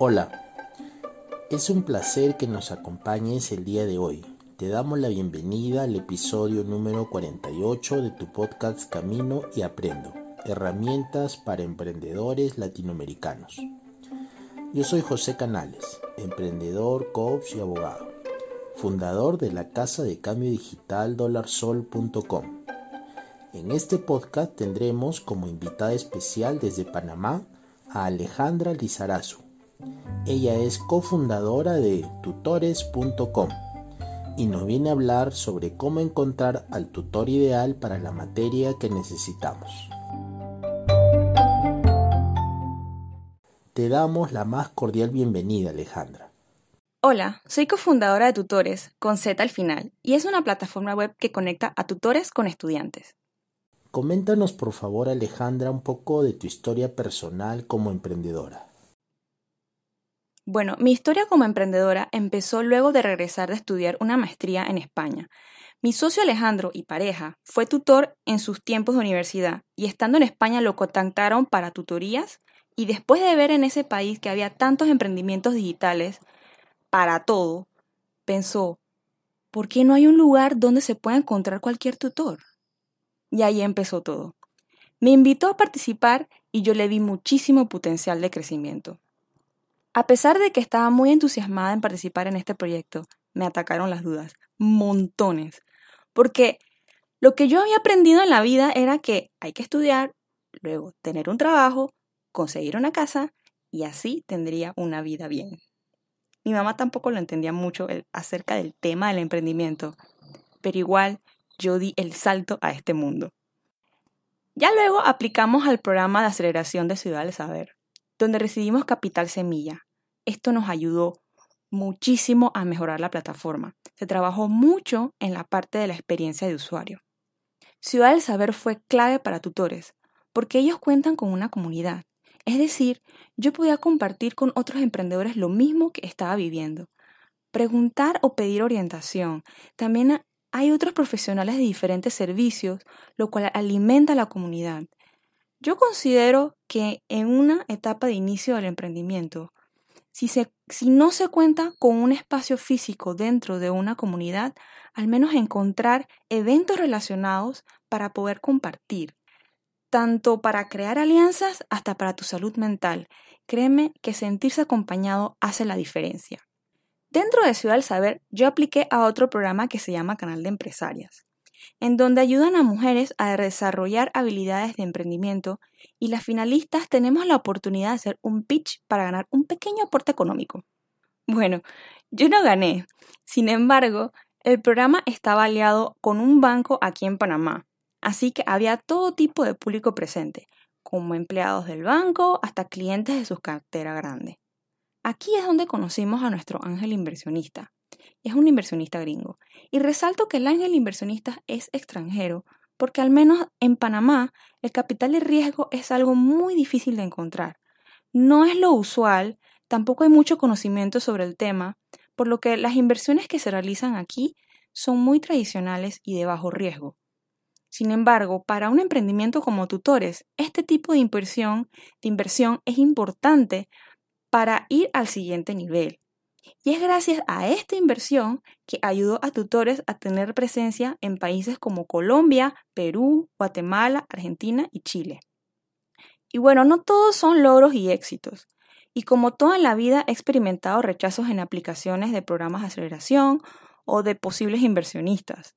Hola, es un placer que nos acompañes el día de hoy. Te damos la bienvenida al episodio número 48 de tu podcast Camino y Aprendo, herramientas para emprendedores latinoamericanos. Yo soy José Canales, emprendedor, coach y abogado, fundador de la casa de cambio digital dolarsol.com. En este podcast tendremos como invitada especial desde Panamá a Alejandra Lizarazu. Ella es cofundadora de tutores.com y nos viene a hablar sobre cómo encontrar al tutor ideal para la materia que necesitamos. Te damos la más cordial bienvenida, Alejandra. Hola, soy cofundadora de Tutores, con Z al final, y es una plataforma web que conecta a tutores con estudiantes. Coméntanos por favor Alejandra un poco de tu historia personal como emprendedora. Bueno, mi historia como emprendedora empezó luego de regresar de estudiar una maestría en España. Mi socio Alejandro y pareja fue tutor en sus tiempos de universidad y estando en España lo contactaron para tutorías y después de ver en ese país que había tantos emprendimientos digitales para todo, pensó, ¿por qué no hay un lugar donde se pueda encontrar cualquier tutor? Y ahí empezó todo. Me invitó a participar y yo le vi muchísimo potencial de crecimiento. A pesar de que estaba muy entusiasmada en participar en este proyecto, me atacaron las dudas, montones, porque lo que yo había aprendido en la vida era que hay que estudiar, luego tener un trabajo, conseguir una casa y así tendría una vida bien. Mi mamá tampoco lo entendía mucho acerca del tema del emprendimiento, pero igual yo di el salto a este mundo. Ya luego aplicamos al programa de aceleración de Ciudad del Saber, donde recibimos Capital Semilla. Esto nos ayudó muchísimo a mejorar la plataforma. Se trabajó mucho en la parte de la experiencia de usuario. Ciudad del Saber fue clave para tutores, porque ellos cuentan con una comunidad. Es decir, yo podía compartir con otros emprendedores lo mismo que estaba viviendo. Preguntar o pedir orientación. También hay otros profesionales de diferentes servicios, lo cual alimenta la comunidad. Yo considero que en una etapa de inicio del emprendimiento, si, no se cuenta con un espacio físico dentro de una comunidad, al menos encontrar eventos relacionados para poder compartir, tanto para crear alianzas hasta para tu salud mental. Créeme que sentirse acompañado hace la diferencia. Dentro de Ciudad del Saber, yo apliqué a otro programa que se llama Canal de Empresarias, en donde ayudan a mujeres a desarrollar habilidades de emprendimiento y las finalistas tenemos la oportunidad de hacer un pitch para ganar un pequeño aporte económico. Bueno, yo no gané. Sin embargo, el programa estaba aliado con un banco aquí en Panamá, así que había todo tipo de público presente, como empleados del banco hasta clientes de su cartera grande. Aquí es donde conocimos a nuestro ángel inversionista. Es un inversionista gringo. Y resalto que el ángel inversionista es extranjero porque al menos en Panamá el capital de riesgo es algo muy difícil de encontrar. No es lo usual, tampoco hay mucho conocimiento sobre el tema, por lo que las inversiones que se realizan aquí son muy tradicionales y de bajo riesgo. Sin embargo, para un emprendimiento como tutores, este tipo de inversión, de inversión es importante para ir al siguiente nivel. Y es gracias a esta inversión que ayudó a tutores a tener presencia en países como Colombia, Perú, Guatemala, Argentina y Chile. Y bueno, no todos son logros y éxitos. Y como toda la vida he experimentado rechazos en aplicaciones de programas de aceleración o de posibles inversionistas.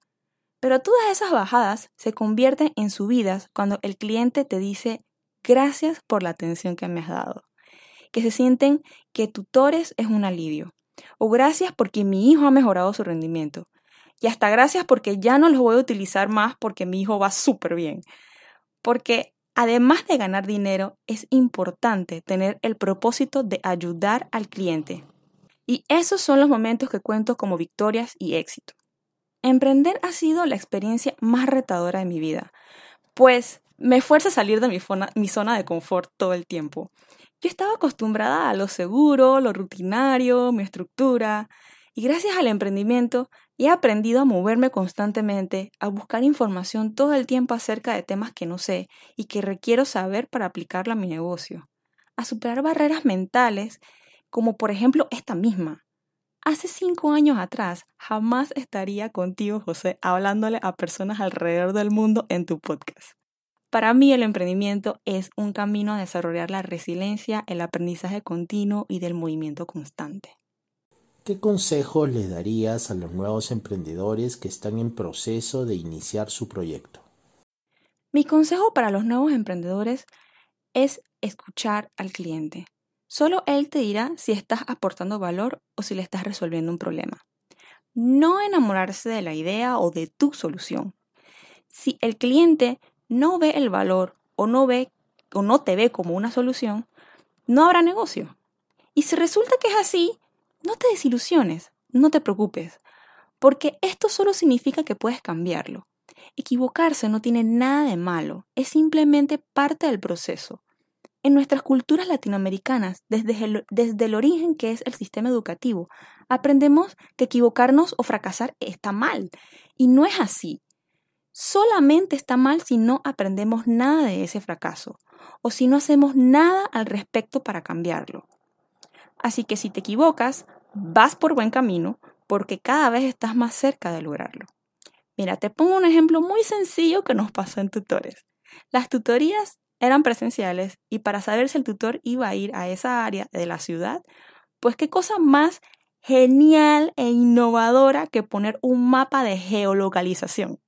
Pero todas esas bajadas se convierten en subidas cuando el cliente te dice gracias por la atención que me has dado que se sienten que tutores es un alivio. O gracias porque mi hijo ha mejorado su rendimiento. Y hasta gracias porque ya no los voy a utilizar más porque mi hijo va súper bien. Porque además de ganar dinero, es importante tener el propósito de ayudar al cliente. Y esos son los momentos que cuento como victorias y éxito. Emprender ha sido la experiencia más retadora de mi vida, pues me fuerza a salir de mi, zona de confort todo el tiempo. Yo estaba acostumbrada a lo seguro, lo rutinario, mi estructura, y gracias al emprendimiento he aprendido a moverme constantemente, a buscar información todo el tiempo acerca de temas que no sé y que requiero saber para aplicarla a mi negocio, a superar barreras mentales como por ejemplo esta misma. Hace cinco años atrás jamás estaría contigo, José, hablándole a personas alrededor del mundo en tu podcast. Para mí el emprendimiento es un camino a desarrollar la resiliencia, el aprendizaje continuo y del movimiento constante. ¿Qué consejos le darías a los nuevos emprendedores que están en proceso de iniciar su proyecto? Mi consejo para los nuevos emprendedores es escuchar al cliente. Solo él te dirá si estás aportando valor o si le estás resolviendo un problema. No enamorarse de la idea o de tu solución. Si el cliente no ve el valor o no ve o no te ve como una solución, no habrá negocio. Y si resulta que es así, no te desilusiones, no te preocupes, porque esto solo significa que puedes cambiarlo. Equivocarse no tiene nada de malo, es simplemente parte del proceso. En nuestras culturas latinoamericanas, desde desde el origen que es el sistema educativo, aprendemos que equivocarnos o fracasar está mal. Y no es así. Solamente está mal si no aprendemos nada de ese fracaso o si no hacemos nada al respecto para cambiarlo. Así que si te equivocas, vas por buen camino porque cada vez estás más cerca de lograrlo. Mira, te pongo un ejemplo muy sencillo que nos pasó en tutores. Las tutorías eran presenciales y para saber si el tutor iba a ir a esa área de la ciudad, pues qué cosa más genial e innovadora que poner un mapa de geolocalización.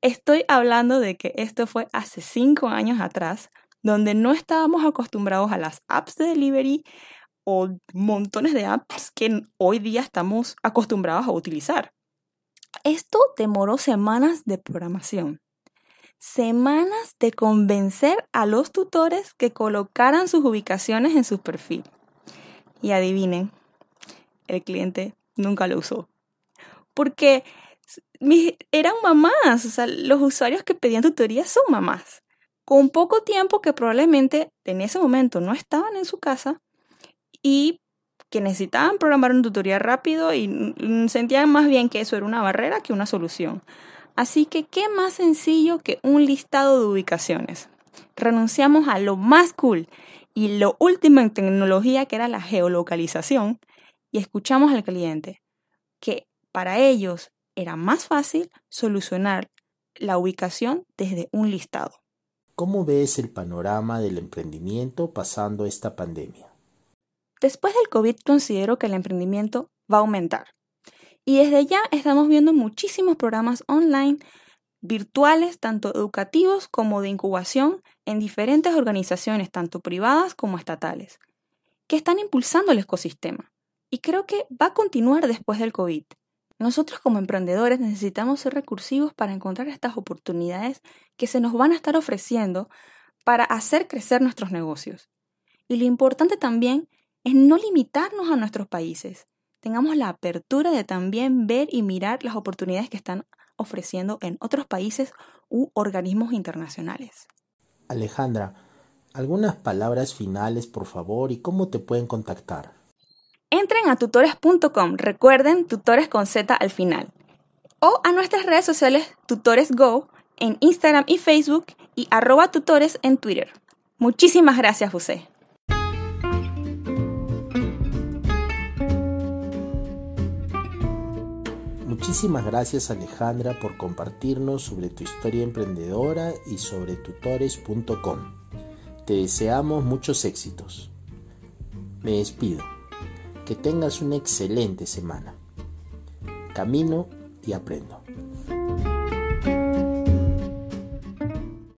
Estoy hablando de que esto fue hace cinco años atrás, donde no estábamos acostumbrados a las apps de delivery o montones de apps que hoy día estamos acostumbrados a utilizar. Esto demoró semanas de programación semanas de convencer a los tutores que colocaran sus ubicaciones en su perfil. Y adivinen, el cliente nunca lo usó. Porque eran mamás, o sea, los usuarios que pedían tutorías son mamás. Con poco tiempo que probablemente en ese momento no estaban en su casa y que necesitaban programar un tutorial rápido y sentían más bien que eso era una barrera que una solución. Así que, ¿qué más sencillo que un listado de ubicaciones? Renunciamos a lo más cool y lo último en tecnología que era la geolocalización y escuchamos al cliente que para ellos era más fácil solucionar la ubicación desde un listado. ¿Cómo ves el panorama del emprendimiento pasando esta pandemia? Después del COVID considero que el emprendimiento va a aumentar. Y desde ya estamos viendo muchísimos programas online virtuales, tanto educativos como de incubación, en diferentes organizaciones, tanto privadas como estatales, que están impulsando el ecosistema. Y creo que va a continuar después del COVID. Nosotros como emprendedores necesitamos ser recursivos para encontrar estas oportunidades que se nos van a estar ofreciendo para hacer crecer nuestros negocios. Y lo importante también es no limitarnos a nuestros países, tengamos la apertura de también ver y mirar las oportunidades que están ofreciendo en otros países u organismos internacionales. Alejandra, algunas palabras finales, por favor, y cómo te pueden contactar. Entren a tutores.com, recuerden tutores con Z al final, o a nuestras redes sociales tutoresgo en Instagram y Facebook y arroba tutores en Twitter. Muchísimas gracias, José. Muchísimas gracias Alejandra por compartirnos sobre tu historia emprendedora y sobre tutores.com. Te deseamos muchos éxitos. Me despido. Que tengas una excelente semana. Camino y aprendo.